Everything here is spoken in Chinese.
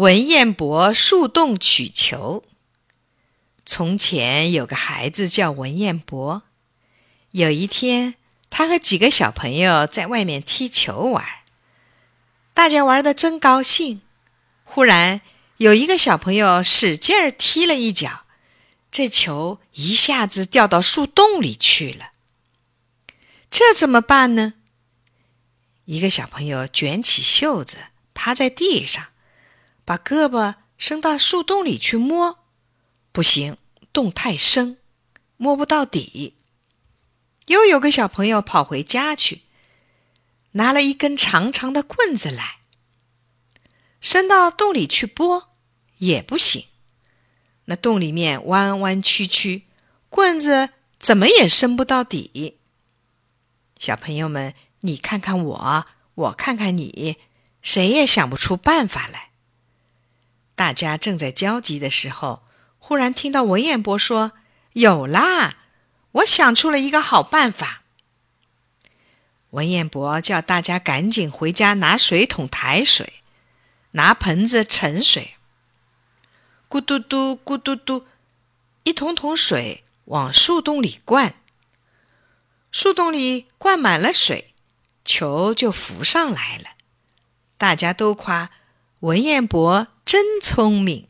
文彦博树洞取球。从前有个孩子叫文彦博。有一天，他和几个小朋友在外面踢球玩，大家玩的真高兴。忽然，有一个小朋友使劲儿踢了一脚，这球一下子掉到树洞里去了。这怎么办呢？一个小朋友卷起袖子，趴在地上。把胳膊伸到树洞里去摸，不行，洞太深，摸不到底。又有个小朋友跑回家去，拿了一根长长的棍子来，伸到洞里去拨，也不行。那洞里面弯弯曲曲，棍子怎么也伸不到底。小朋友们，你看看我，我看看你，谁也想不出办法来。大家正在焦急的时候，忽然听到文彦博说：“有啦，我想出了一个好办法。”文彦博叫大家赶紧回家拿水桶抬水，拿盆子盛水。咕嘟嘟，咕嘟嘟，一桶桶水往树洞里灌。树洞里灌满了水，球就浮上来了。大家都夸文彦博。真聪明。